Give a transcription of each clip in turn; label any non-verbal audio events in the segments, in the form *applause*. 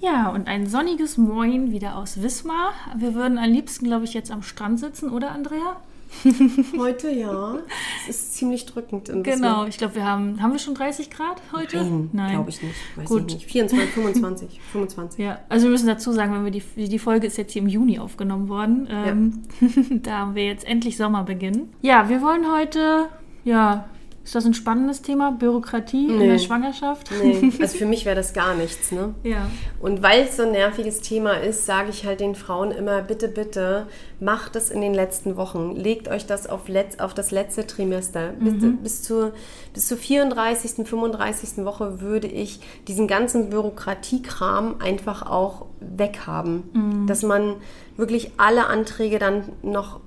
Ja, und ein sonniges Moin wieder aus Wismar. Wir würden am liebsten, glaube ich, jetzt am Strand sitzen, oder Andrea? *laughs* Heute ja. Es ist ziemlich drückend. In Genau, ich glaube, wir haben, haben wir schon 30 Grad heute? Nein, glaube ich nicht. Weiß Gut. ich nicht. 24, 25, 25. Ja, also wir müssen dazu sagen, wenn wir die, die Folge ist jetzt hier im Juni aufgenommen worden. Ähm, *laughs* da haben wir jetzt endlich Sommerbeginn. Ja, wir wollen heute, ja, ist das ein spannendes Thema? Bürokratie in Nee. der Schwangerschaft? Nee, *laughs* also für mich wäre das gar nichts, ne? Ja. Und weil es so ein nerviges Thema ist, sage ich halt den Frauen immer, bitte, bitte, macht es in den letzten Wochen. Legt euch das auf, letz, auf das letzte Trimester. Bis, bis, zur, bis zur 34., 35. Woche würde ich diesen ganzen Bürokratiekram einfach auch weghaben. Dass man wirklich alle Anträge dann noch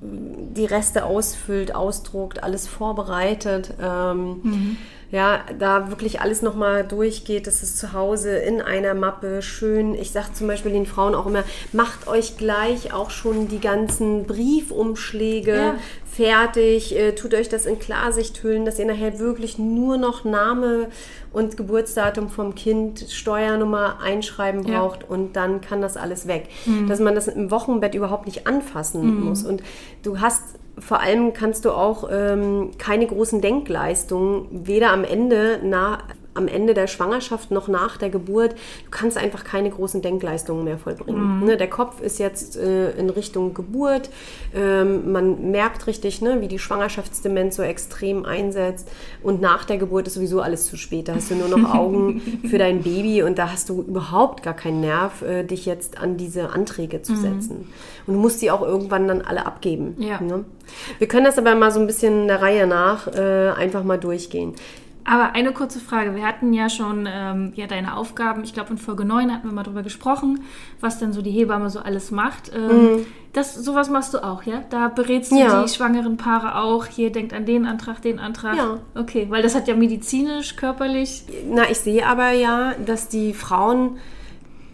die Reste ausfüllt, ausdruckt, alles vorbereitet. Ähm, Ja, da wirklich alles nochmal durchgeht, dass es zu Hause in einer Mappe schön, ich sage zum Beispiel den Frauen auch immer, macht euch gleich auch schon die ganzen Briefumschläge Ja. fertig, äh, tut euch das in Klarsichthüllen, dass ihr nachher wirklich nur noch Name und Geburtsdatum vom Kind, Steuernummer einschreiben Ja. braucht und dann kann das alles weg. Dass man das im Wochenbett überhaupt nicht anfassen muss. Und du hast vor allem kannst du auch ähm, keine großen Denkleistungen, weder am Ende na, am Ende der Schwangerschaft noch nach der Geburt. Du kannst einfach keine großen Denkleistungen mehr vollbringen. Ne, der Kopf ist jetzt äh, in Richtung Geburt. Ähm, man merkt richtig, ne, wie die Schwangerschaftsdemenz so extrem einsetzt. Und nach der Geburt ist sowieso alles zu spät. Da hast du nur noch *laughs* Augen für dein Baby und da hast du überhaupt gar keinen Nerv, äh, dich jetzt an diese Anträge zu setzen. Und du musst die auch irgendwann dann alle abgeben. Ja. Ne? Wir können das aber mal so ein bisschen der Reihe nach äh, einfach mal durchgehen. Aber eine kurze Frage. Wir hatten ja schon ähm, ja, deine Aufgaben. Ich glaube, in Folge 9 hatten wir mal drüber gesprochen, was denn so die Hebamme so alles macht. Ähm, das, sowas machst du auch, ja? Da berätst du Mhm. Ja. die schwangeren Paare auch. Hier denkt an den Antrag, den Antrag. Ja. Okay, weil das hat ja medizinisch, körperlich. Na, ich sehe aber ja, dass die Frauen,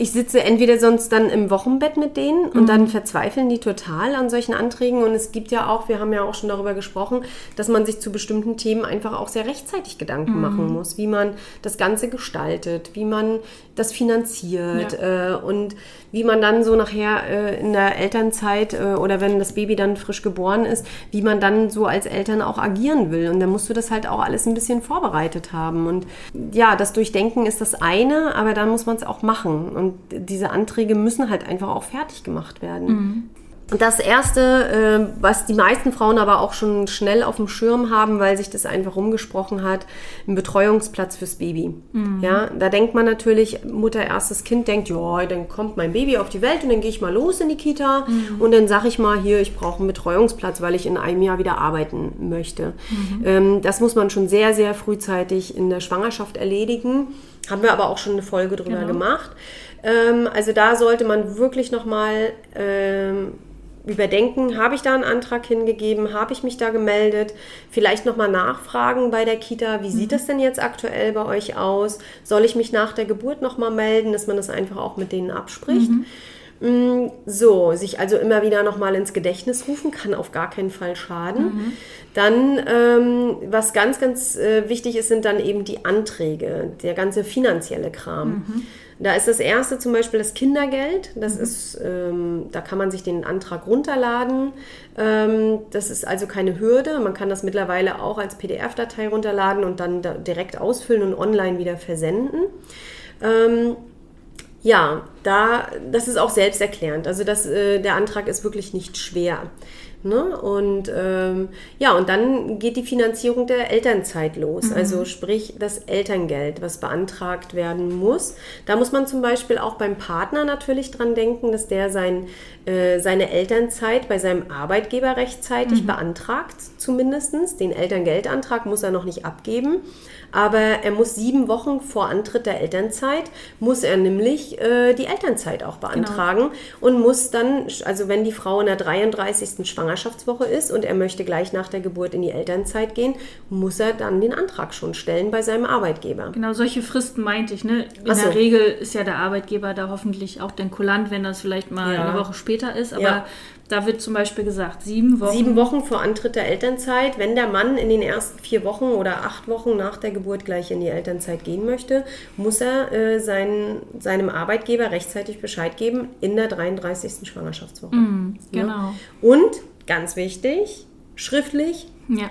ich sitze entweder sonst dann im Wochenbett mit denen und dann verzweifeln die total an solchen Anträgen. Und es gibt ja auch, wir haben ja auch schon darüber gesprochen, dass man sich zu bestimmten Themen einfach auch sehr rechtzeitig Gedanken machen muss, wie man das Ganze gestaltet, wie man das finanziert äh, und wie man dann so nachher äh, in der Elternzeit äh, oder wenn das Baby dann frisch geboren ist, wie man dann so als Eltern auch agieren will. Und dann musst du das halt auch alles ein bisschen vorbereitet haben. Und ja, das Durchdenken ist das eine, aber dann muss man es auch machen. Und diese Anträge müssen halt einfach auch fertig gemacht werden. Und das Erste, äh, was die meisten Frauen aber auch schon schnell auf dem Schirm haben, weil sich das einfach rumgesprochen hat, ein Betreuungsplatz fürs Baby. Ja, da denkt man natürlich, Mutter erstes Kind denkt, ja, dann kommt mein Baby auf die Welt und dann gehe ich mal los in die Kita und dann sage ich mal hier, ich brauche einen Betreuungsplatz, weil ich in einem Jahr wieder arbeiten möchte. Ähm, das muss man schon sehr, sehr frühzeitig in der Schwangerschaft erledigen. Haben wir aber auch schon eine Folge drüber Genau. gemacht. Ähm, also da sollte man wirklich nochmal ähm, überdenken, habe ich da einen Antrag hingegeben, habe ich mich da gemeldet, vielleicht nochmal nachfragen bei der Kita, wie sieht das denn jetzt aktuell bei euch aus? Soll ich mich nach der Geburt nochmal melden, dass man das einfach auch mit denen abspricht? Mm, So, sich also immer wieder nochmal ins Gedächtnis rufen, kann auf gar keinen Fall schaden. Dann, ähm, was ganz, ganz äh, wichtig ist, sind dann eben die Anträge, der ganze finanzielle Kram. Da ist das erste zum Beispiel das Kindergeld. Das ist, ähm, da kann man sich den Antrag runterladen. Ähm, das ist also keine Hürde. Man kann das mittlerweile auch als PDF-Datei runterladen und dann da direkt ausfüllen und online wieder versenden. Ähm, ja, da, das ist auch selbsterklärend. Also das, äh, der Antrag ist wirklich nicht schwer. Ne? Und ähm, ja, und dann geht die Finanzierung der Elternzeit los. Mhm. Also sprich das Elterngeld, was beantragt werden muss. Da muss man zum Beispiel auch beim Partner natürlich dran denken, dass der sein, äh, seine Elternzeit bei seinem Arbeitgeber rechtzeitig beantragt, zumindest. Den Elterngeldantrag muss er noch nicht abgeben. Aber er muss sieben Wochen vor Antritt der Elternzeit, muss er nämlich äh, die Elternzeit auch beantragen und muss dann, also wenn die Frau in der 33. Schwangerschaftswoche ist und er möchte gleich nach der Geburt in die Elternzeit gehen, muss er dann den Antrag schon stellen bei seinem Arbeitgeber. Genau, solche Fristen meinte ich. Ne? In so. der Regel ist ja der Arbeitgeber da hoffentlich auch den kulant, wenn das vielleicht mal Ja. eine Woche später ist. Aber Ja. da wird zum Beispiel gesagt, sieben Wochen. Sieben Wochen vor Antritt der Elternzeit, wenn der Mann in den ersten vier Wochen oder acht Wochen nach der Geburt gleich in die Elternzeit gehen möchte, muss er äh, sein, seinem Arbeitgeber rechtzeitig Bescheid geben in der 33. Schwangerschaftswoche. Genau. Und, ganz wichtig, schriftlich, Ja.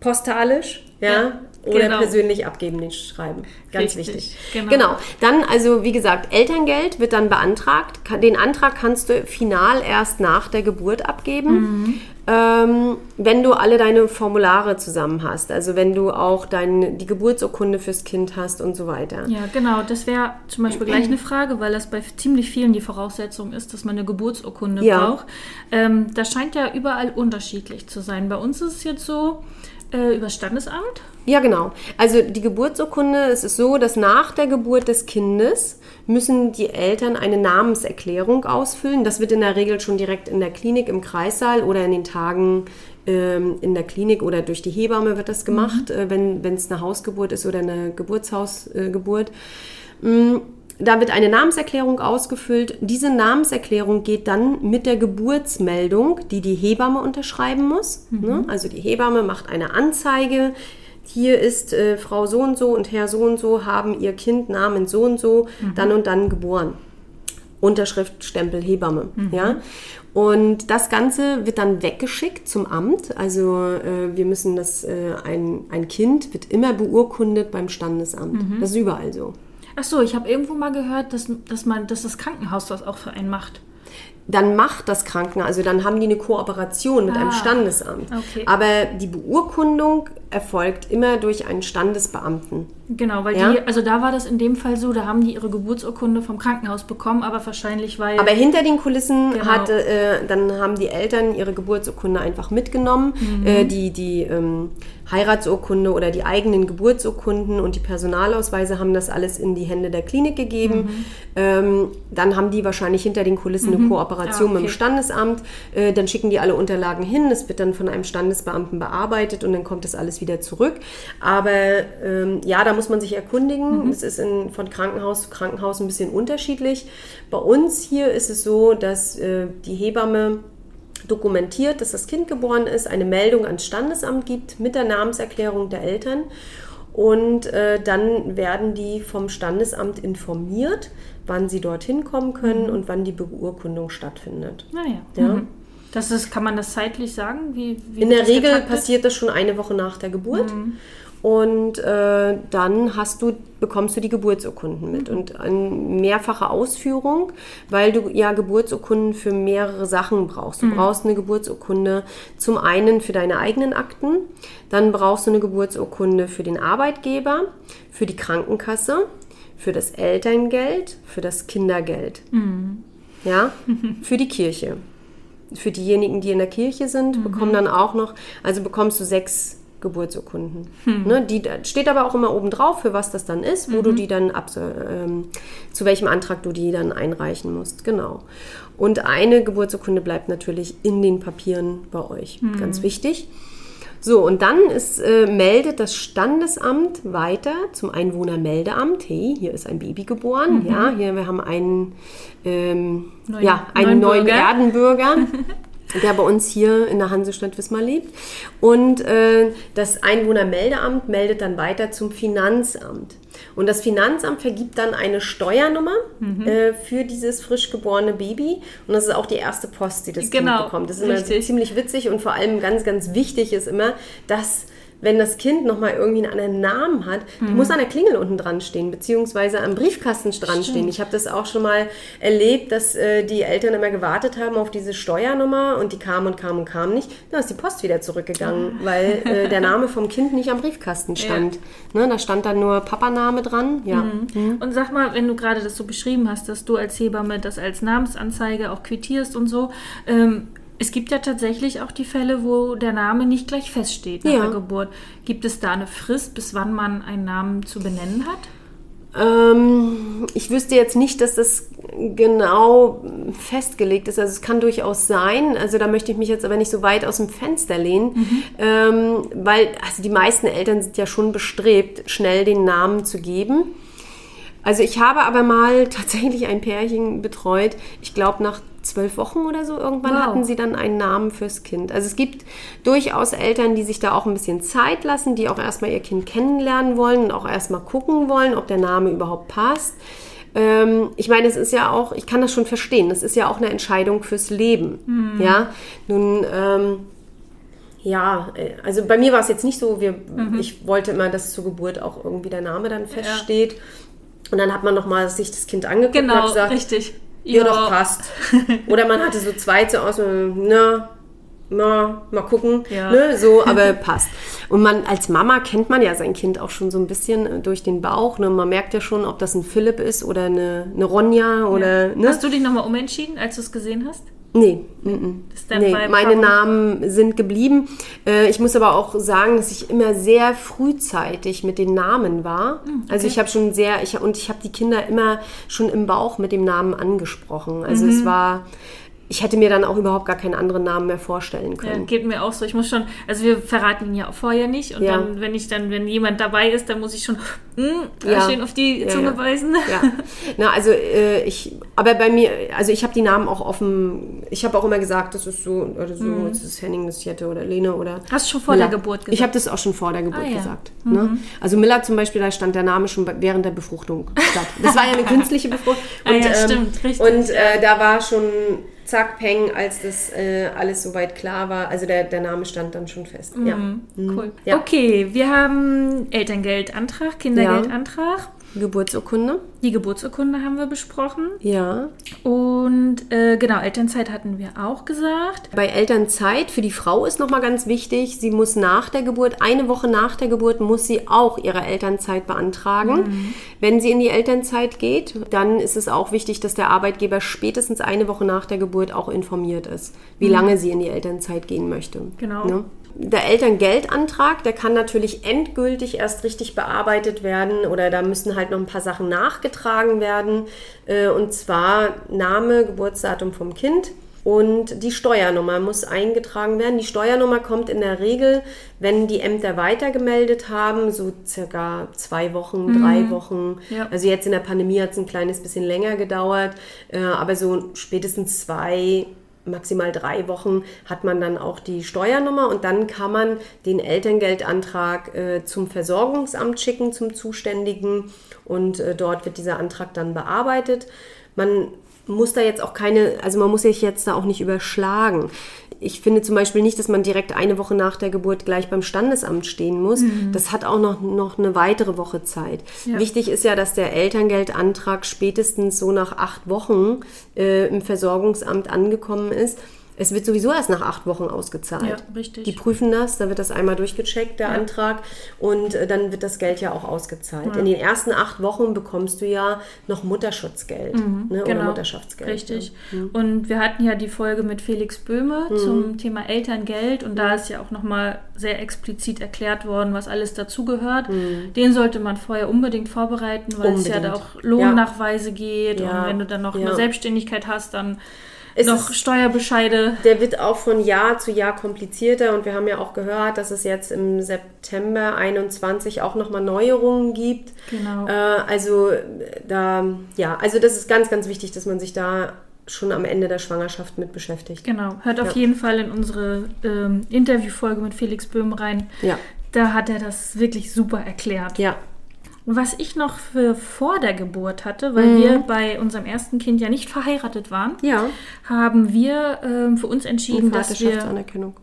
postalisch, ja, Ja, oder genau. persönlich abgeben, den Schreiben. Ganz Richtig, wichtig. genau. Dann, also wie gesagt, Elterngeld wird dann beantragt. Den Antrag kannst du final erst nach der Geburt abgeben, Mhm. Ähm, wenn du alle deine Formulare zusammen hast. Also wenn du auch dein, die Geburtsurkunde fürs Kind hast und so weiter. Ja, genau. Das wäre zum Beispiel gleich eine Frage, weil das bei ziemlich vielen die Voraussetzung ist, dass man eine Geburtsurkunde Ja. braucht. Ähm, das scheint ja überall unterschiedlich zu sein. Bei uns ist es jetzt so, äh, über Standesamt. Ja, genau. Also die Geburtsurkunde, es ist so, dass nach der Geburt des Kindes müssen die Eltern eine Namenserklärung ausfüllen. Das wird in der Regel schon direkt in der Klinik im Kreissaal oder in den Tagen ähm, in der Klinik oder durch die Hebamme wird das gemacht, äh, wenn es eine Hausgeburt ist oder eine Geburtshausgeburt. Mm, Da wird eine Namenserklärung ausgefüllt. Diese Namenserklärung geht dann mit der Geburtsmeldung, die die Hebamme unterschreiben muss. Ne? Also die Hebamme macht eine Anzeige. Hier ist äh, Frau so und so und Herr so und so haben ihr Kind Namen so und so dann und dann geboren. Unterschrift, Stempel, Hebamme. Ja? Und das Ganze wird dann weggeschickt zum Amt. Also äh, wir müssen das, äh, ein, ein Kind wird immer beurkundet beim Standesamt. Das ist überall so. Ach so, ich habe irgendwo mal gehört, dass, dass, man, dass das Krankenhaus das auch für einen macht. Dann macht das Krankenhaus, also dann haben die eine Kooperation mit einem Ah, Standesamt. okay. Aber die Beurkundung erfolgt immer durch einen Standesbeamten. Genau, weil Ja. die, also da war das in dem Fall so, da haben die ihre Geburtsurkunde vom Krankenhaus bekommen, aber wahrscheinlich, weil. Aber hinter den Kulissen Genau. hat, äh, dann haben die Eltern ihre Geburtsurkunde einfach mitgenommen. Mhm. Äh, die die ähm, Heiratsurkunde oder die eigenen Geburtsurkunden und die Personalausweise haben das alles in die Hände der Klinik gegeben. Mhm. Ähm, dann haben die wahrscheinlich hinter den Kulissen eine Kooperation Ah, mit dem okay. Standesamt. Äh, dann schicken die alle Unterlagen hin. Es wird dann von einem Standesbeamten bearbeitet und dann kommt das alles wieder zurück. Aber ähm, ja, da muss man sich erkundigen. Es ist in, von Krankenhaus zu Krankenhaus ein bisschen unterschiedlich. Bei uns hier ist es so, dass äh, die Hebamme dokumentiert, dass das Kind geboren ist, eine Meldung ans Standesamt gibt mit der Namenserklärung der Eltern. Und äh, dann werden die vom Standesamt informiert, wann sie dorthin kommen können und wann die Beurkundung stattfindet. naja. Ja. Mhm. Das ist, kann man das zeitlich sagen? Wie, wie In der Regel getaktet? passiert das schon eine Woche nach der Geburt. Und äh, dann hast du, bekommst du die Geburtsurkunden mit. Und eine mehrfache Ausführung, weil du ja Geburtsurkunden für mehrere Sachen brauchst. Du brauchst eine Geburtsurkunde zum einen für deine eigenen Akten, dann brauchst du eine Geburtsurkunde für den Arbeitgeber, für die Krankenkasse, für das Elterngeld, für das Kindergeld. Ja, *laughs* für die Kirche für diejenigen, die in der Kirche sind, bekommen dann auch noch, also bekommst du sechs Geburtsurkunden. Ne, die steht aber auch immer oben drauf, für was das dann ist, wo du die dann ab, ähm, zu welchem Antrag du die dann einreichen musst. Genau. Und eine Geburtsurkunde bleibt natürlich in den Papieren bei euch. Ganz wichtig. So, und dann ist, äh, meldet das Standesamt weiter zum Einwohnermeldeamt. Hey, hier ist ein Baby geboren. Ja, hier wir haben einen, ähm, Neuen- ja, einen neuen neuen Bürger. Erdenbürger. *laughs* der bei uns hier in der Hansestadt Wismar lebt. Und äh, das Einwohnermeldeamt meldet dann weiter zum Finanzamt. Und das Finanzamt vergibt dann eine Steuernummer Mhm. äh, für dieses frisch geborene Baby. Und das ist auch die erste Post, die das Genau, Kind bekommt. Das ist immer ziemlich witzig und vor allem ganz, ganz wichtig ist immer, dass wenn das Kind nochmal irgendwie einen anderen Namen hat, der muss an der Klingel unten dran stehen, beziehungsweise am Briefkasten dran stehen. Ich habe das auch schon mal erlebt, dass äh, die Eltern immer gewartet haben auf diese Steuernummer und die kam und kam und kam nicht. Dann ist die Post wieder zurückgegangen, weil äh, *laughs* der Name vom Kind nicht am Briefkasten stand. Ne, da stand dann nur Papaname dran. Ja. Und sag mal, wenn du gerade das so beschrieben hast, dass du als Hebamme das als Namensanzeige auch quittierst und so, ähm, es gibt ja tatsächlich auch die Fälle, wo der Name nicht gleich feststeht nach Ja. der Geburt. Gibt es da eine Frist, bis wann man einen Namen zu benennen hat? Ähm, ich wüsste jetzt nicht, dass das genau festgelegt ist. Also es kann durchaus sein. Also da möchte ich mich jetzt aber nicht so weit aus dem Fenster lehnen, ähm, weil also die meisten Eltern sind ja schon bestrebt, schnell den Namen zu geben. Also ich habe aber mal *laughs* tatsächlich ein Pärchen betreut. Ich glaube nach zwölf Wochen oder so irgendwann Wow. hatten sie dann einen Namen fürs Kind. Also es gibt durchaus Eltern, die sich da auch ein bisschen Zeit lassen, die auch erstmal ihr Kind kennenlernen wollen und auch erstmal gucken wollen, ob der Name überhaupt passt. Ähm, ich meine, es ist ja auch, ich kann das schon verstehen, das ist ja auch eine Entscheidung fürs Leben. Ja, nun. Ähm, ja, äh, also bei mir war es jetzt nicht so, wir, ich wollte immer, dass zur Geburt auch irgendwie der Name dann feststeht. Und dann hat man nochmal sich das Kind angeguckt und Genau, hat gesagt, richtig. ja, doch, passt. *laughs* Oder man hatte so zwei zur Auswahl, na, na, mal gucken, Ja. ne, so, aber passt. Und man, als Mama kennt man ja sein Kind auch schon so ein bisschen äh, durch den Bauch, ne, man merkt ja schon, ob das ein Philipp ist oder eine, eine Ronja oder, ne. Hast du dich nochmal umentschieden, als du es gesehen hast? Nee, ist dann nee meine Namen sind geblieben. Äh, ich muss aber auch sagen, dass ich immer sehr frühzeitig mit den Namen war. Hm, Also ich habe schon sehr, ich, und ich habe die Kinder immer schon im Bauch mit dem Namen angesprochen. Also Mhm. es war, ich hätte mir dann auch überhaupt gar keinen anderen Namen mehr vorstellen Ja, können. geht mir auch so. Ich muss schon, also wir verraten ihn ja auch vorher nicht. Und Ja. dann, wenn ich dann, wenn jemand dabei ist, dann muss ich schon mm, Ja. schön auf die Ja, Zunge ja. beißen. Ja, na also äh, ich, aber bei mir, also ich habe die Namen auch offen. Ich habe auch immer gesagt, das ist so oder so, das ist Henning, das ist Jette oder Lene oder. Mhm. Hast du schon vor Miller. der Geburt gesagt? Ich habe das auch schon vor der Geburt Ah, ja. gesagt. Ne? Also Miller zum Beispiel, da stand der Name schon während der Befruchtung statt. Das war ja eine *laughs* künstliche Befruchtung. Ah, ja, stimmt, richtig, Und ja. äh, da war schon zack, peng, als das äh, alles soweit klar war. Also der, der Name stand dann schon fest. Ja. Cool. Ja. Okay, wir haben Elterngeldantrag, Kindergeldantrag. Geburtsurkunde. Die Geburtsurkunde haben wir besprochen. Ja. Und äh, genau, Elternzeit hatten wir auch gesagt. Bei Elternzeit für die Frau ist nochmal ganz wichtig, sie muss nach der Geburt, eine Woche nach der Geburt, muss sie auch ihre Elternzeit beantragen. Wenn sie in die Elternzeit geht, dann ist es auch wichtig, dass der Arbeitgeber spätestens eine Woche nach der Geburt auch informiert ist, wie lange sie in die Elternzeit gehen möchte. Genau. Ne? Der Elterngeldantrag, der kann natürlich endgültig erst richtig bearbeitet werden oder da müssen halt noch ein paar Sachen nachgetragen werden. Äh, Und zwar Name, Geburtsdatum vom Kind und die Steuernummer muss eingetragen werden. Die Steuernummer kommt in der Regel, wenn die Ämter weitergemeldet haben, so circa zwei Wochen, drei Wochen. Ja. Also jetzt in der Pandemie hat es ein kleines bisschen länger gedauert, äh, aber so spätestens zwei maximal drei Wochen hat man dann auch die Steuernummer und dann kann man den Elterngeldantrag äh, zum Versorgungsamt schicken, zum Zuständigen und äh, dort wird dieser Antrag dann bearbeitet. Man muss da jetzt auch keine, also man muss sich jetzt da auch nicht überschlagen. Ich finde zum Beispiel nicht, dass man direkt eine Woche nach der Geburt gleich beim Standesamt stehen muss. Das hat auch noch, noch eine weitere Woche Zeit. Ja. Wichtig ist ja, dass der Elterngeldantrag spätestens so nach acht Wochen äh, im Versorgungsamt angekommen ist. Es wird sowieso erst nach acht Wochen ausgezahlt. Ja, richtig. Die prüfen das, da wird das einmal durchgecheckt, der Antrag, und äh, dann wird das Geld ja auch ausgezahlt. In den ersten acht Wochen bekommst du ja noch Mutterschutzgeld ne, oder Mutterschaftsgeld. Mhm, Richtig. Ne? Und wir hatten ja die Folge mit Felix Böhme Mhm. zum Thema Elterngeld und da ist ja auch nochmal sehr explizit erklärt worden, was alles dazugehört. Den sollte man vorher unbedingt vorbereiten, weil es ja Mhm. Unbedingt. da auch Lohnnachweise geht Ja. und wenn du dann noch Ja. eine Selbstständigkeit hast, dann Es noch Steuerbescheide. Der wird auch von Jahr zu Jahr komplizierter und wir haben ja auch gehört, dass es jetzt im September 21 auch nochmal Neuerungen gibt. Genau. Äh, also da, ja, also das ist ganz, ganz wichtig, dass man sich da schon am Ende der Schwangerschaft mit beschäftigt. Genau. Hört auf Ja. jeden Fall in unsere ähm, Interviewfolge mit Felix Böhm rein. Ja, Da hat er das wirklich super erklärt. ja. Was ich noch für vor der Geburt hatte, weil wir bei unserem ersten Kind ja nicht verheiratet waren, Ja. haben wir ähm, für uns entschieden, dass wir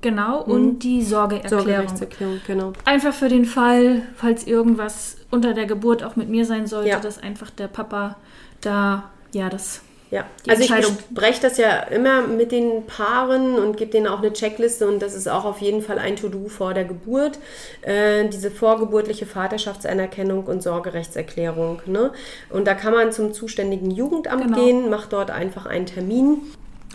genau und die Sorgeerklärung. Sorgerechtserklärung, genau. Einfach für den Fall, falls irgendwas unter der Geburt auch mit mir sein sollte, Ja. dass einfach der Papa da ja das Ja, Die also ich bespreche das ja immer mit den Paaren und gebe denen auch eine Checkliste und das ist auch auf jeden Fall ein To-Do vor der Geburt. Äh, diese vorgeburtliche Vaterschaftsanerkennung und Sorgerechtserklärung. Ne? Und da kann man zum zuständigen Jugendamt Genau. gehen, macht dort einfach einen Termin.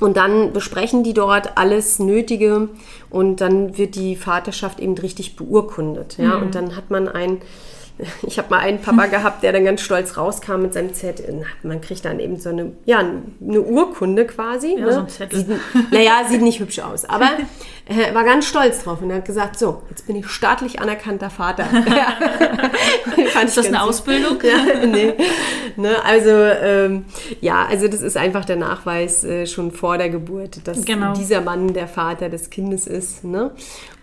Und dann besprechen die dort alles Nötige und dann wird die Vaterschaft eben richtig beurkundet. Ja? Mhm. Und dann hat man ein, *laughs* ich habe mal einen Papa gehabt, der dann ganz stolz rauskam mit seinem Zettel. Man kriegt dann eben so eine, ja, eine Urkunde quasi. Ja, ne? so ein Zettel. Sieht, naja, *laughs* sieht nicht hübsch aus, aber er *laughs* war ganz stolz drauf und hat gesagt, so, jetzt bin ich staatlich anerkannter Vater. Fand Ist das eine Ausbildung? ja, nee. Ne, also ähm, ja, also das ist einfach der Nachweis äh, schon vor der Geburt, dass Genau. dieser Mann der Vater des Kindes ist. Ne?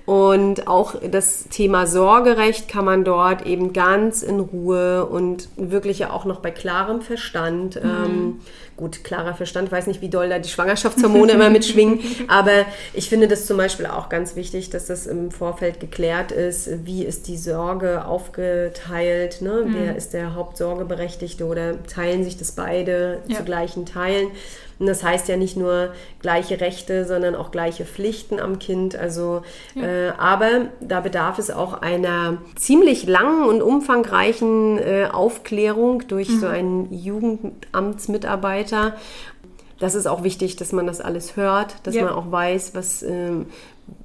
Und auch das Thema Sorgerecht kann man dort eben ganz in Ruhe und wirklich ja auch noch bei klarem Verstand. Mhm. Ähm, gut, klarer Verstand, weiß nicht, wie doll da die Schwangerschaftshormone immer mitschwingen, *laughs* aber ich finde das zum Beispiel auch ganz wichtig, dass das im Vorfeld geklärt ist, wie ist die Sorge aufgeteilt, ne? Mhm. wer ist der Hauptsorgeberechtigte oder teilen sich das beide Ja. zu gleichen Teilen. Und das heißt ja nicht nur gleiche Rechte, sondern auch gleiche Pflichten am Kind. Also, äh, aber da bedarf es auch einer ziemlich langen und umfangreichen äh, Aufklärung durch so einen Jugendamtsmitarbeiter. Das ist auch wichtig, dass man das alles hört, dass Ja. man auch weiß, was, ähm,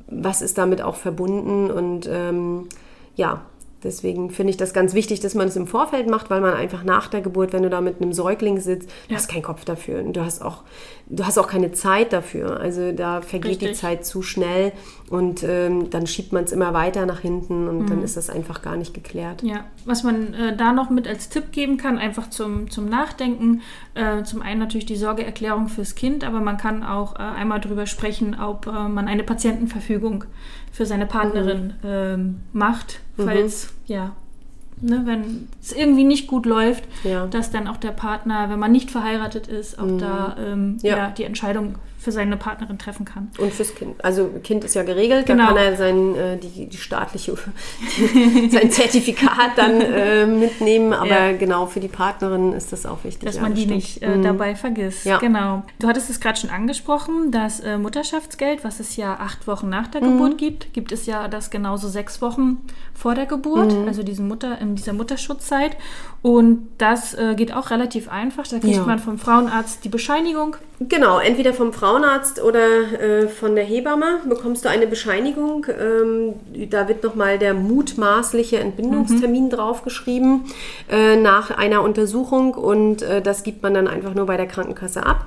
was ist damit auch verbunden und ähm, ja. Deswegen finde ich das ganz wichtig, dass man es im Vorfeld macht, weil man einfach nach der Geburt, wenn du da mit einem Säugling sitzt, du Ja. hast keinen Kopf dafür und du hast auch, du hast auch keine Zeit dafür. Also da vergeht die Richtig. Zeit zu schnell und ähm, dann schiebt man es immer weiter nach hinten und dann ist das einfach gar nicht geklärt. Ja, was man äh, da noch mit als Tipp geben kann, einfach zum, zum Nachdenken. Äh, zum einen natürlich die Sorgeerklärung fürs Kind, aber man kann auch äh, einmal drüber sprechen, ob äh, man eine Patientenverfügung für seine Partnerin ähm, macht, falls, ja, ne, wenn es irgendwie nicht gut läuft, Ja. dass dann auch der Partner, wenn man nicht verheiratet ist, auch da ähm, Ja. ja. die Entscheidung für seine Partnerin treffen kann. Und fürs Kind. Also Kind ist ja geregelt, Genau. da kann er sein, äh, die, die staatliche, *laughs* sein Zertifikat dann äh, mitnehmen. Aber Ja. genau, für die Partnerin ist das auch wichtig. Dass ja, man das die stimmt. nicht äh, dabei vergisst. Ja. Genau. Du hattest es gerade schon angesprochen, das äh, Mutterschaftsgeld, was es ja acht Wochen nach der Mhm. Geburt gibt, gibt es ja das genauso sechs Wochen vor der Geburt, Mhm. also diesen Mutter, in dieser Mutterschutzzeit. Und das äh, geht auch relativ einfach. Da kriegt man vom Frauenarzt die Bescheinigung. Genau, entweder vom Frauenarzt oder äh, von der Hebamme bekommst du eine Bescheinigung. Ähm, da wird nochmal der mutmaßliche Entbindungstermin draufgeschrieben äh, nach einer Untersuchung und äh, das gibt man dann einfach nur bei der Krankenkasse ab.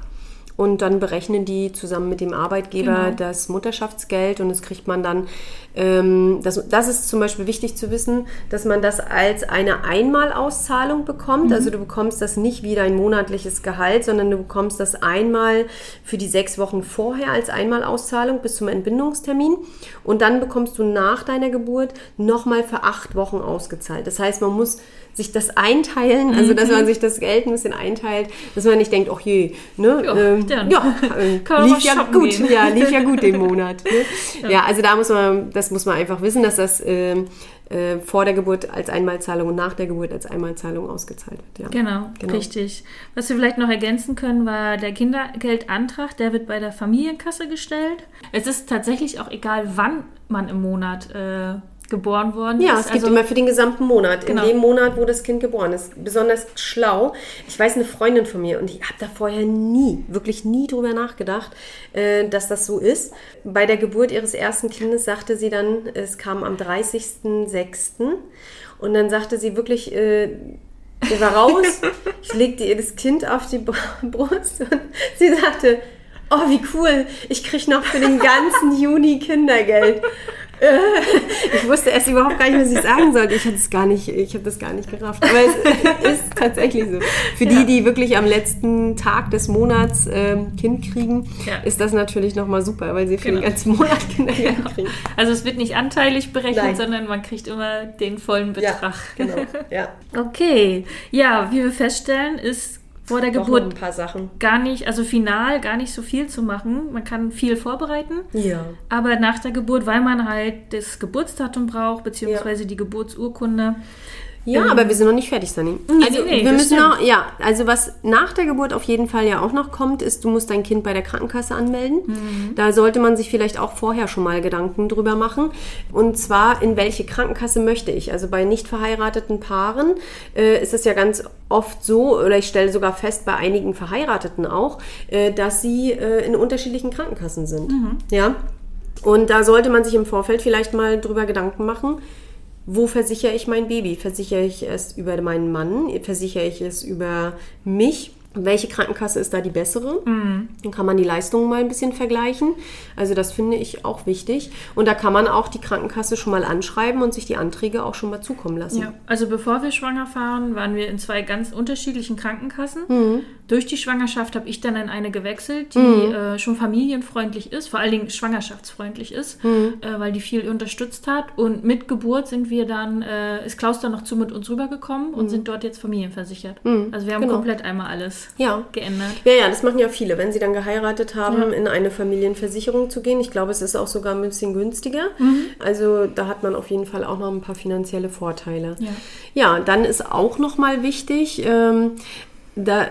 Und dann berechnen die zusammen mit dem Arbeitgeber Genau. das Mutterschaftsgeld und das kriegt man dann, ähm, das, das ist zum Beispiel wichtig zu wissen, dass man das als eine Einmalauszahlung bekommt. Also du bekommst das nicht wie dein monatliches Gehalt, sondern du bekommst das einmal für die sechs Wochen vorher als Einmalauszahlung bis zum Entbindungstermin und dann bekommst du nach deiner Geburt nochmal für acht Wochen ausgezahlt. Das heißt, man muss sich das einteilen, also dass man sich das Geld ein bisschen einteilt, dass man nicht denkt, ach je, ne, Ja, ähm, ja, äh, lief ja gut, gehen. ja, lief ja gut den *laughs* Monat. Ne? Ja. also da muss man, das muss man einfach wissen, dass das ähm, äh, vor der Geburt als Einmalzahlung und nach der Geburt als Einmalzahlung ausgezahlt wird. Ja. Genau, Genau. richtig. Was wir vielleicht noch ergänzen können, war der Kindergeldantrag, der wird bei der Familienkasse gestellt. Es ist tatsächlich auch egal, wann man im Monat äh, geboren worden Ja, ist. es gibt Also- immer für den gesamten Monat. Genau. In dem Monat, wo das Kind geboren ist. Besonders schlau. Ich weiß eine Freundin von mir und ich habe da vorher nie, wirklich nie drüber nachgedacht, äh, dass das so ist. Bei der Geburt ihres ersten Kindes sagte sie dann, es kam am 30.06. Und dann sagte sie wirklich, äh, der war raus. *laughs* ich legte ihr das Kind auf die Br- *laughs* Brust und sie sagte, oh, wie cool, ich kriege noch für den ganzen *laughs* Juni Kindergeld. Ich wusste erst überhaupt gar nicht, was ich sagen sollte. Ich habe das gar nicht, ich habe das gar nicht gerafft. Aber es ist tatsächlich so. Für die, die wirklich am letzten Tag des Monats ähm, Kind kriegen, Ja. ist das natürlich nochmal super, weil sie für Genau. den ganzen Monat *laughs* Kindergeld kriegen. Also es wird nicht anteilig berechnet, Nein. sondern man kriegt immer den vollen Betrag. genau. Ja. *laughs* Okay, ja, wie wir feststellen, ist vor der Geburt ein paar Sachen. gar nicht, also final gar nicht so viel zu machen. Man kann viel vorbereiten. Ja. Aber nach der Geburt, weil man halt das Geburtsdatum braucht, beziehungsweise die Geburtsurkunde. Ja, aber wir sind noch nicht fertig, Sunny. Nee, also nee, wir müssen stimmt. noch, ja, also was nach der Geburt auf jeden Fall ja auch noch kommt, ist, du musst dein Kind bei der Krankenkasse anmelden. Mhm. Da sollte man sich vielleicht auch vorher schon mal Gedanken drüber machen. Und zwar, in welche Krankenkasse möchte ich? Also bei nicht verheirateten Paaren äh, ist es ja ganz oft so, oder ich stelle sogar fest, bei einigen Verheirateten auch, äh, dass sie äh, in unterschiedlichen Krankenkassen sind. Mhm. Ja. Und da sollte man sich im Vorfeld vielleicht mal drüber Gedanken machen, wo versichere ich mein Baby? Versichere ich es über meinen Mann? Versichere ich es über mich? Welche Krankenkasse ist da die bessere? Dann kann man die Leistungen mal ein bisschen vergleichen. Also das finde ich auch wichtig. Und da kann man auch die Krankenkasse schon mal anschreiben und sich die Anträge auch schon mal zukommen lassen. Ja, also bevor wir schwanger waren, waren wir in zwei ganz unterschiedlichen Krankenkassen. Mhm. Durch die Schwangerschaft habe ich dann in eine gewechselt, die Mhm. äh, schon familienfreundlich ist, vor allen Dingen schwangerschaftsfreundlich ist, Mhm. äh, weil die viel unterstützt hat. Und mit Geburt sind wir dann, äh, ist Klaus dann noch zu mit uns rübergekommen und sind dort jetzt familienversichert. Also wir haben genau. komplett einmal alles Ja. geändert. Ja, ja, das machen ja viele, wenn sie dann geheiratet haben, in eine Familienversicherung zu gehen. Ich glaube, es ist auch sogar ein bisschen günstiger. Also da hat man auf jeden Fall auch noch ein paar finanzielle Vorteile. Ja. Ja, dann ist auch noch mal wichtig, ähm, da,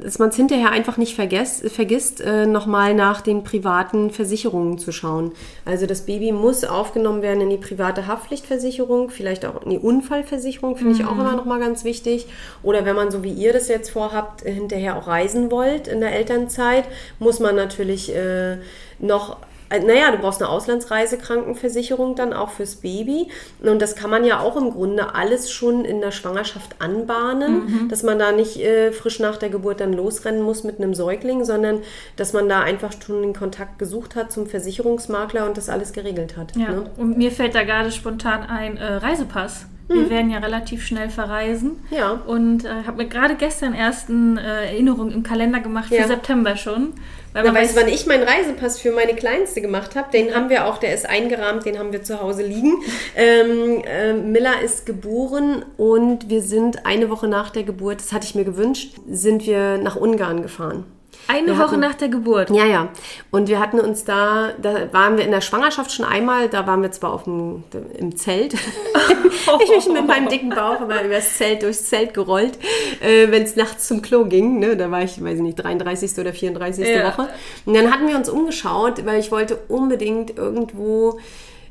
dass man es hinterher einfach nicht vergesst, vergisst, äh, nochmal nach den privaten Versicherungen zu schauen. Also das Baby muss aufgenommen werden in die private Haftpflichtversicherung, vielleicht auch in die Unfallversicherung, finde ich auch immer nochmal ganz wichtig. Oder wenn man, so wie ihr das jetzt vorhabt, äh, hinterher auch reisen wollt in der Elternzeit, muss man natürlich äh, noch naja, du brauchst eine Auslandsreisekrankenversicherung dann auch fürs Baby. Und das kann man ja auch im Grunde alles schon in der Schwangerschaft anbahnen, dass man da nicht äh, frisch nach der Geburt dann losrennen muss mit einem Säugling, sondern dass man da einfach schon den Kontakt gesucht hat zum Versicherungsmakler und das alles geregelt hat. Ja, Ne? und mir fällt da gerade spontan ein äh, Reisepass. Wir werden ja relativ schnell verreisen. Mhm. Ja. Und äh, habe mir gerade gestern erst eine äh, Erinnerung im Kalender gemacht Ja. für September schon. Weil Na, man weißt du, wann ich meinen Reisepass für meine Kleinste gemacht habe? Den haben wir auch, der ist eingerahmt, den haben wir zu Hause liegen. *laughs* Ähm, äh, Milla ist geboren und wir sind eine Woche nach der Geburt, das hatte ich mir gewünscht, sind wir nach Ungarn gefahren. Eine wir Woche hatten- nach der Geburt. Ja, ja. Und wir hatten uns da, da waren wir in der Schwangerschaft schon einmal, da waren wir zwar auf dem, im Zelt. *laughs* ich bin mit meinem dicken Bauch aber übers Zelt, durchs Zelt gerollt, äh, wenn es nachts zum Klo ging. Ne? Da war ich, weiß ich nicht, 33. oder 34. Ja. Woche. Und dann hatten wir uns umgeschaut, weil ich wollte unbedingt irgendwo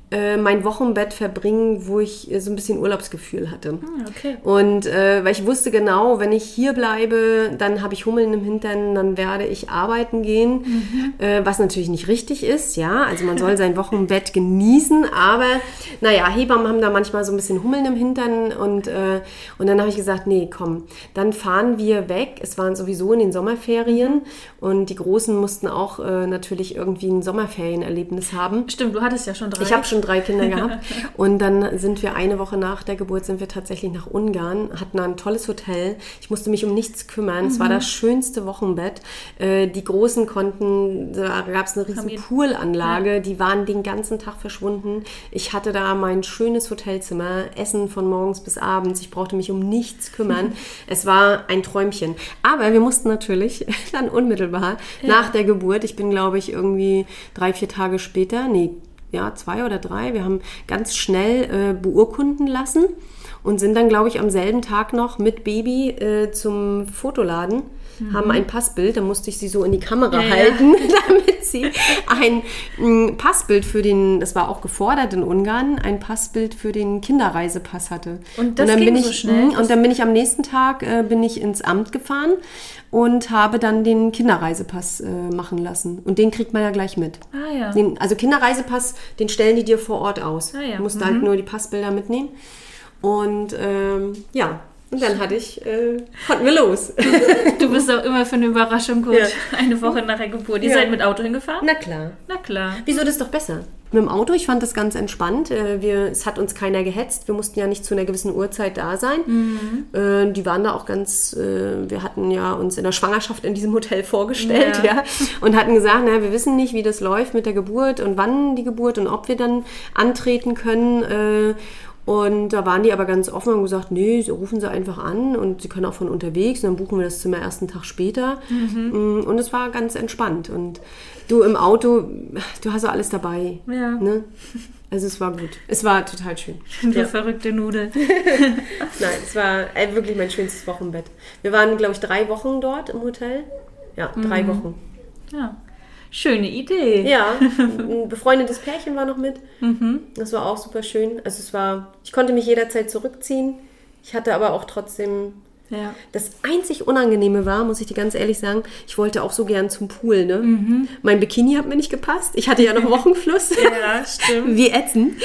äh, mein Wochenbett verbringen, wo ich äh, so ein bisschen Urlaubsgefühl hatte. Hm, okay. Und äh, weil ich wusste genau, wenn ich hier bleibe, dann habe ich Hummeln im Hintern, dann werde ich arbeiten gehen, äh, was natürlich nicht richtig ist, ja. Also man soll sein Wochenbett genießen, aber naja, Hebammen haben da manchmal so ein bisschen Hummeln im Hintern und, äh, und dann habe ich gesagt, nee, komm, dann fahren wir weg. Es waren sowieso in den Sommerferien und die Großen mussten auch äh, natürlich irgendwie ein Sommerferienerlebnis haben. Stimmt, du hattest ja schon drei. Ich habe schon drei Kinder *laughs* gehabt und dann sind wir eine Woche nach der Geburt sind wir tatsächlich nach Ungarn, hatten ein tolles Hotel. Ich musste mich um nichts kümmern. Es war das schönste Wochenbett. Äh, die Großen konnten, da gab es eine riesen Poolanlage, die waren den ganzen Tag verschwunden. Ich hatte da mein schönes Hotelzimmer, Essen von morgens bis abends. Ich brauchte mich um nichts kümmern. *laughs* es war ein Träumchen. Aber wir mussten natürlich *laughs* dann unmittelbar nach der Geburt, ich bin glaube ich irgendwie drei, vier Tage später, nee, ja, zwei oder drei. Wir haben ganz schnell äh, beurkunden lassen und sind dann, glaube ich, am selben Tag noch mit Baby äh, zum Fotoladen. Haben ein Passbild, da musste ich sie so in die Kamera Ja, ja. halten, *laughs* damit sie ein mm, Passbild für den, das war auch gefordert in Ungarn, ein Passbild für den Kinderreisepass hatte. Und das dann ging bin so ich, schnell? mm, Und dann bin ich am nächsten Tag äh, bin ich ins Amt gefahren und habe dann den Kinderreisepass äh, machen lassen. Und den kriegt man ja gleich mit. Ah ja. Den, also Kinderreisepass, den stellen die dir vor Ort aus. Ah, ja. Du musst halt nur die Passbilder mitnehmen. Und ähm, ja, und dann hatte ich, äh, konnten wir los. Du bist auch immer für eine Überraschung gut. Ja. Eine Woche nach der Geburt. Ihr Ja. seid mit Auto hingefahren? Na klar. Na klar. Wieso das ist doch besser? Mit dem Auto, ich fand das ganz entspannt. Äh, Wir, es hat uns keiner gehetzt. Wir mussten ja nicht zu einer gewissen Uhrzeit da sein. Äh, Die waren da auch ganz, äh, wir hatten ja uns in der Schwangerschaft in diesem Hotel vorgestellt, Ja. ja, und hatten gesagt, na, wir wissen nicht, wie das läuft mit der Geburt und wann die Geburt und ob wir dann antreten können. Und da waren die aber ganz offen und haben gesagt, nee, sie rufen sie einfach an und sie können auch von unterwegs und dann buchen wir das Zimmer erst einen Tag später. Mm, Und es war ganz entspannt. Und du im Auto, du hast ja alles dabei. Ja. Ne? Also es war gut. Es war total schön. *laughs* Du Ja. verrückte Nudel. *laughs* *laughs* Nein, es war äh, wirklich mein schönstes Wochenbett. Wir waren, glaube ich, drei Wochen dort im Hotel. Ja, drei Mhm. Wochen. Ja. Schöne Idee. Ja, *laughs* ein befreundetes Pärchen war noch mit. Mhm. Das war auch super schön. Also es war, ich konnte mich jederzeit zurückziehen. Ich hatte aber auch trotzdem. Ja. Das einzig Unangenehme war, muss ich dir ganz ehrlich sagen, ich wollte auch so gern zum Pool. Ne? Mein Bikini hat mir nicht gepasst. Ich hatte ja noch *laughs* Wochenfluss. Ja, stimmt. Wie ätzend.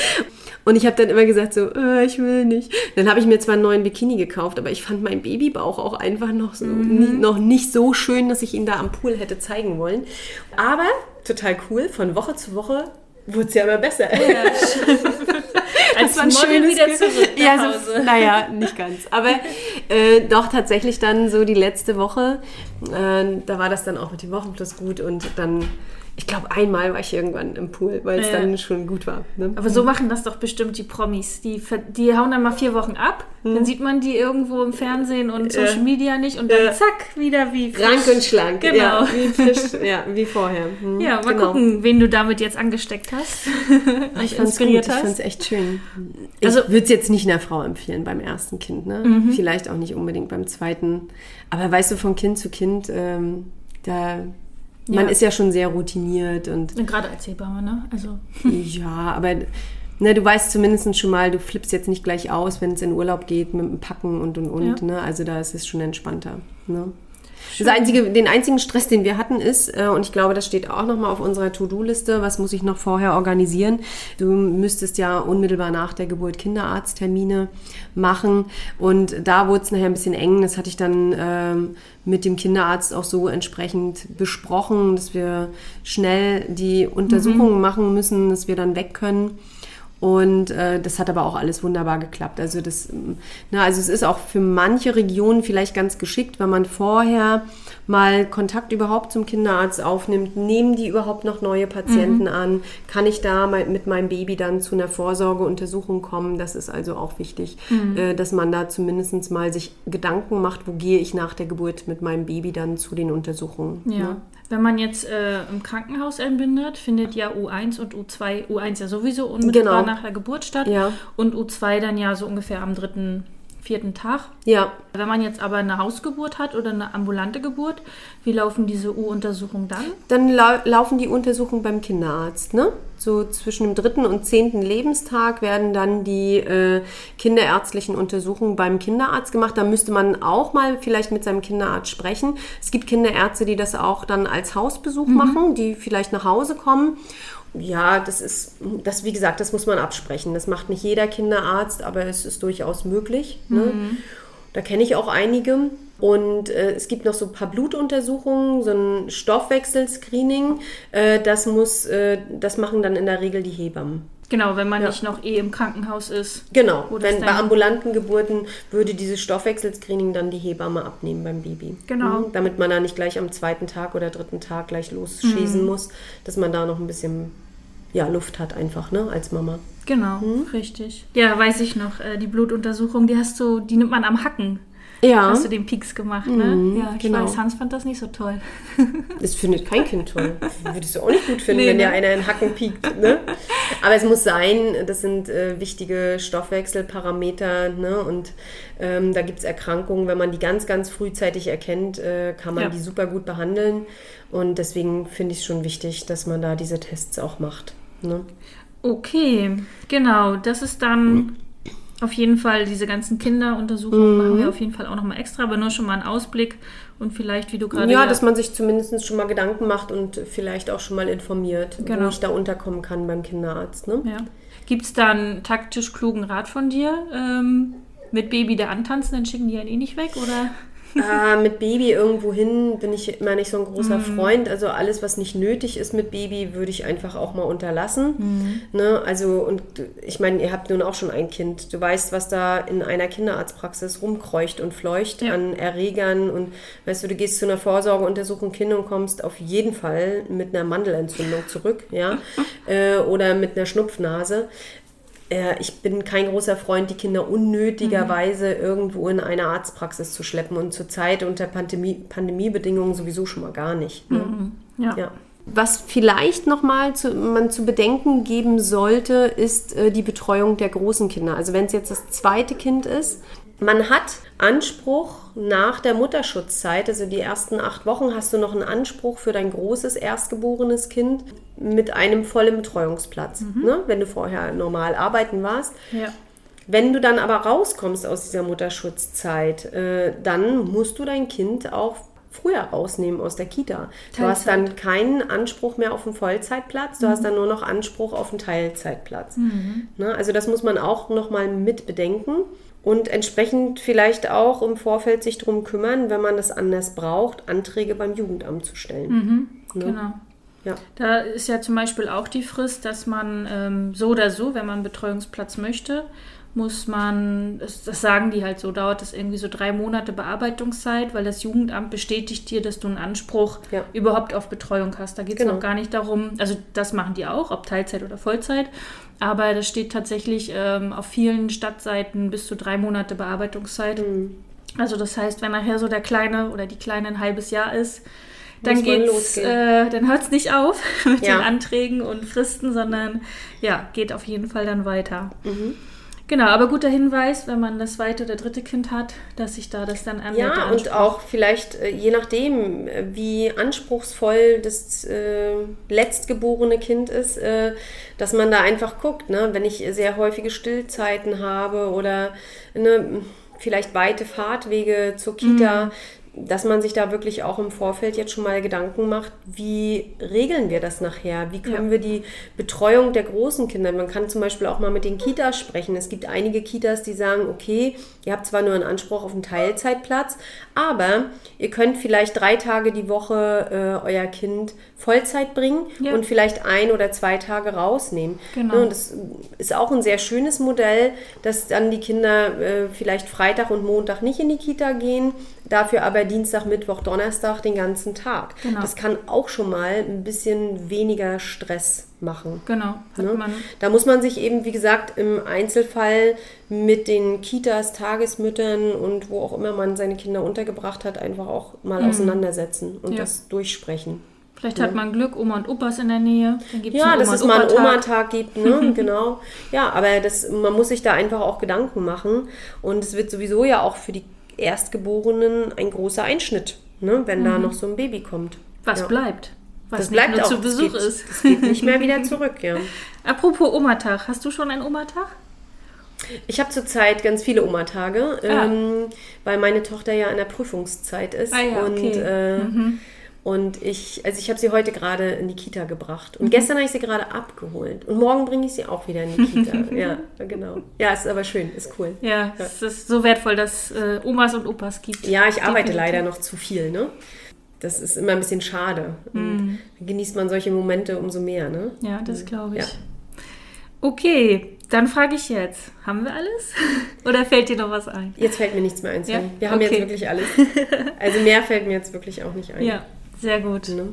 Und ich habe dann immer gesagt so, äh, ich will nicht. Dann habe ich mir zwar einen neuen Bikini gekauft, aber ich fand meinen Babybauch auch einfach noch, so, nicht, noch nicht so schön, dass ich ihn da am Pool hätte zeigen wollen. Aber total cool, von Woche zu Woche wurde es ja immer besser. *laughs* Als war ein schönes wieder zurück ja, so, naja, nicht ganz. Aber äh, doch tatsächlich dann so die letzte Woche, äh, da war das dann auch mit dem Wochenplus gut und dann, ich glaube, einmal war ich irgendwann im Pool, weil es Ja. dann schon gut war. Ne? Aber so machen das doch bestimmt die Promis. Die, die hauen dann mal vier Wochen ab, dann sieht man die irgendwo im Fernsehen und Social Media nicht und dann Hm. Ja. zack, wieder wie frisch. Rank und schlank. Genau. Ja, wie frisch, ja, wie vorher. Hm, Ja, mal genau. gucken, wen du damit jetzt angesteckt hast. *laughs* Ich fand's gut, ich fand's echt schön. Ich Also- würde es jetzt nicht einer Frau empfehlen beim ersten Kind, ne? Mhm. Vielleicht auch nicht unbedingt beim zweiten. Aber weißt du, von Kind zu Kind, ähm, da man Ja. ist ja schon sehr routiniert und Und Gerade als Hebamme, ne? Also, *laughs* ja, aber ne, du weißt zumindest schon mal, du flippst jetzt nicht gleich aus, wenn es in Urlaub geht mit dem Packen und und und. Ja. Ne? Also da ist es schon entspannter. Ne? Das einzige, den einzigen Stress, den wir hatten, ist, äh, und ich glaube, das steht auch nochmal auf unserer To-Do-Liste, was muss ich noch vorher organisieren? Du müsstest ja unmittelbar nach der Geburt Kinderarzttermine machen. Und da wurde es nachher ein bisschen eng. Das hatte ich dann ähm, mit dem Kinderarzt auch so entsprechend besprochen, dass wir schnell die Untersuchungen machen müssen, dass wir dann weg können. Und äh, das hat aber auch alles wunderbar geklappt. Also das, ähm, na, also es ist auch für manche Regionen vielleicht ganz geschickt, wenn man vorher mal Kontakt überhaupt zum Kinderarzt aufnimmt. Nehmen die überhaupt noch neue Patienten an? Kann ich da mit meinem Baby dann zu einer Vorsorgeuntersuchung kommen? Das ist also auch wichtig, äh, dass man da zumindest mal sich Gedanken macht, wo gehe ich nach der Geburt mit meinem Baby dann zu den Untersuchungen. ja. ne? Wenn man jetzt äh, im Krankenhaus entbindet, findet ja U1 und U2, U1 ja sowieso unmittelbar Genau. nach der Geburt statt Ja. und U2 dann ja so ungefähr am dritten, vierten Tag. Ja, Wenn man jetzt aber eine Hausgeburt hat oder eine ambulante Geburt, wie laufen diese U-Untersuchungen dann? Dann lau laufen die Untersuchungen beim Kinderarzt. Ne? So zwischen dem dritten und zehnten Lebenstag werden dann die äh, kinderärztlichen Untersuchungen beim Kinderarzt gemacht. Da müsste man auch mal vielleicht mit seinem Kinderarzt sprechen. Es gibt Kinderärzte, die das auch dann als Hausbesuch machen, die vielleicht nach Hause kommen. Ja, das ist, das wie gesagt, das muss man absprechen. Das macht nicht jeder Kinderarzt, aber es ist durchaus möglich. Ne? Da kenne ich auch einige. Und äh, es gibt noch so ein paar Blutuntersuchungen, so ein Stoffwechselscreening. Äh, das muss, äh, das machen dann in der Regel die Hebammen. Genau, wenn man nicht noch eh im Krankenhaus ist. Genau, wenn bei ambulanten Geburten würde dieses Stoffwechselscreening dann die Hebamme abnehmen beim Baby. Genau. Mhm, damit man da nicht gleich am zweiten Tag oder dritten Tag gleich losschießen Mhm. muss, dass man da noch ein bisschen ja, Luft hat einfach, ne, als Mama. Genau, Hm? richtig. Ja, weiß ich noch, äh, die Blutuntersuchung, die hast du, die nimmt man am Hacken. Ja, Hast du den Pieks gemacht, ne? ja, ich genau. weiß, Hans fand das nicht so toll. *laughs* das findet kein Kind toll. *laughs* Würdest du auch nicht gut finden, Nee, wenn dir ne? einer in Hacken piekt. Ne? Aber es muss sein, das sind äh, wichtige Stoffwechselparameter ne? und ähm, da gibt es Erkrankungen, wenn man die ganz, ganz frühzeitig erkennt, äh, kann man Ja. die super gut behandeln. Und deswegen finde ich es schon wichtig, dass man da diese Tests auch macht. Ne? Okay, genau, das ist dann auf jeden Fall diese ganzen Kinderuntersuchungen machen Mhm. wir auf jeden Fall auch nochmal extra, aber nur schon mal einen Ausblick und vielleicht, wie du gerade Ja, dass man sich zumindest schon mal Gedanken macht und vielleicht auch schon mal informiert, Genau. wo ich da unterkommen kann beim Kinderarzt. Ne? ja. Gibt es da einen taktisch klugen Rat von dir? Ähm, mit Baby da antanzen, dann schicken die einen eh nicht weg, oder? Äh, mit Baby irgendwo hin bin ich immer nicht so ein großer Mhm. Freund. Also alles, was nicht nötig ist mit Baby, würde ich einfach auch mal unterlassen. Mhm. Ne? Also, und ich meine, ihr habt nun auch schon ein Kind. Du weißt, was da in einer Kinderarztpraxis rumkreucht und fleucht Ja. an Erregern. Und weißt du, du gehst zu einer Vorsorgeuntersuchung Kind und kommst auf jeden Fall mit einer Mandelentzündung zurück, ja. *laughs* äh, oder mit einer Schnupfnase. Äh, Ich bin kein großer Freund, die Kinder unnötigerweise irgendwo in eine Arztpraxis zu schleppen und zurzeit unter Pandemie, Pandemiebedingungen sowieso schon mal gar nicht. Ne? Ja. Ja. Was vielleicht nochmal zu, man zu bedenken geben sollte, ist äh, die Betreuung der großen Kinder. Also wenn es jetzt das zweite Kind ist, man hat Anspruch nach der Mutterschutzzeit, also die ersten acht Wochen hast du noch einen Anspruch für dein großes erstgeborenes Kind mit einem vollen Betreuungsplatz, ne? wenn du vorher normal arbeiten warst. Ja. Wenn du dann aber rauskommst aus dieser Mutterschutzzeit, äh, dann musst du dein Kind auch früher rausnehmen aus der Kita. Du hast Teilzeit. dann keinen Anspruch mehr auf einen Vollzeitplatz, du hast dann nur noch Anspruch auf einen Teilzeitplatz. Ne? Also das muss man auch nochmal mit bedenken und entsprechend vielleicht auch im Vorfeld sich darum kümmern, wenn man das anders braucht, Anträge beim Jugendamt zu stellen. Ne? Genau. Ja. Da ist ja zum Beispiel auch die Frist, dass man ähm, so oder so, wenn man einen Betreuungsplatz möchte, muss man, das, das sagen die halt so, dauert das irgendwie so drei Monate Bearbeitungszeit, weil das Jugendamt bestätigt dir, dass du einen Anspruch Ja. überhaupt auf Betreuung hast. Da geht es Genau. noch gar nicht darum, also das machen die auch, ob Teilzeit oder Vollzeit, aber das steht tatsächlich ähm, auf vielen Stadtseiten bis zu drei Monate Bearbeitungszeit. Mhm. Also das heißt, wenn nachher so der Kleine oder die Kleine ein halbes Jahr ist, dann geht's, äh, dann hört es nicht auf *laughs* mit Ja. den Anträgen und Fristen, sondern ja, geht auf jeden Fall dann weiter. Mhm. Genau, aber guter Hinweis, wenn man das zweite oder dritte Kind hat, dass sich da das dann ändert. der Ja, und auch vielleicht, äh, je nachdem, äh, wie anspruchsvoll das äh, letztgeborene Kind ist, äh, dass man da einfach guckt. Ne? Wenn ich sehr häufige Stillzeiten habe oder ne, vielleicht weite Fahrtwege zur Kita, dass man sich da wirklich auch im Vorfeld jetzt schon mal Gedanken macht, wie regeln wir das nachher? Wie können Ja. wir die Betreuung der großen Kinder, man kann zum Beispiel auch mal mit den Kitas sprechen. Es gibt einige Kitas, die sagen, okay, ihr habt zwar nur einen Anspruch auf einen Teilzeitplatz, aber ihr könnt vielleicht drei Tage die Woche äh, euer Kind Vollzeit bringen Ja. und vielleicht ein oder zwei Tage rausnehmen. Genau. Ne, Und das ist auch ein sehr schönes Modell, dass dann die Kinder äh, vielleicht Freitag und Montag nicht in die Kita gehen, dafür aber Dienstag, Mittwoch, Donnerstag den ganzen Tag. Genau. Das kann auch schon mal ein bisschen weniger Stress machen. Genau, Ne? Da muss man sich eben, wie gesagt, im Einzelfall mit den Kitas, Tagesmüttern und wo auch immer man seine Kinder untergebracht hat, einfach auch mal auseinandersetzen und Mhm. Ja. das durchsprechen. Vielleicht hat man Glück, Oma und Opas in der Nähe. Dann gibt's Ja, dass es mal einen. Oma-Tag gibt, ne? *laughs* genau. Ja, aber das, man muss sich da einfach auch Gedanken machen. Und es wird sowieso ja auch für die Erstgeborenen ein großer Einschnitt, ne? wenn da noch so ein Baby kommt. Mhm. Was ja. bleibt. Was Das bleibt nur auch. zu das Besuch geht, ist. Das geht nicht mehr wieder *laughs* zurück, ja. Apropos Omatag, hast du schon einen Omatag? Ich habe zurzeit ganz viele Oma-Tage, Ah. ähm, weil meine Tochter ja in der Prüfungszeit ist. Ah ja, und, okay. äh, Mhm. Und ich, also ich habe sie heute gerade in die Kita gebracht. Mhm. Und gestern habe ich sie gerade abgeholt. Und morgen bringe ich sie auch wieder in die Kita. *laughs* ja, genau. Ja, es ist aber schön, ist cool. Ja, es ist so wertvoll, dass äh, Omas und Opas gibt. Ja, ich arbeite Definitiv. leider noch zu viel, ne? Das ist immer ein bisschen schade. Und dann genießt man solche Momente umso mehr, ne? Ja, das glaube ich. Ja. Okay, dann frage ich jetzt, haben wir alles? *laughs* Oder fällt dir noch was ein? Jetzt fällt mir nichts mehr ein. Ja, Wir haben jetzt okay. wirklich alles. *laughs* Also mehr fällt mir jetzt wirklich auch nicht ein. Ja, sehr gut. Ne?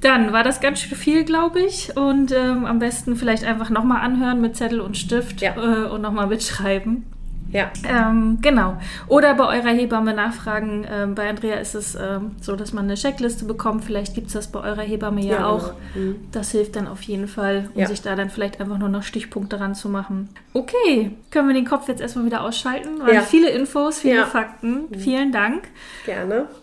Dann war das ganz schön viel, glaube ich. Und ähm, am besten vielleicht einfach nochmal anhören mit Zettel und Stift Ja. äh, und nochmal mitschreiben. Ja. Ähm, genau. Oder bei eurer Hebamme nachfragen. Ähm, bei Andrea ist es ähm, so, dass man eine Checkliste bekommt. Vielleicht gibt es das bei eurer Hebamme ja, Ja, auch. genau. Mhm. Das hilft dann auf jeden Fall, um Ja. sich da dann vielleicht einfach nur noch Stichpunkte ranzumachen. Okay, können wir den Kopf jetzt erstmal wieder ausschalten. Waren Ja. viele Infos, viele. Fakten. Vielen Dank. Gerne.